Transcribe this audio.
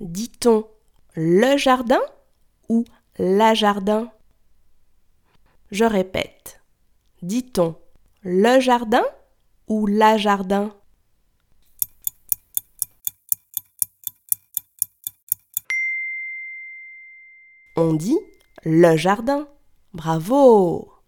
Dit-on le jardin ou la jardin? Je répète. Dit-on le jardin ou la jardin? On dit le jardin. Bravo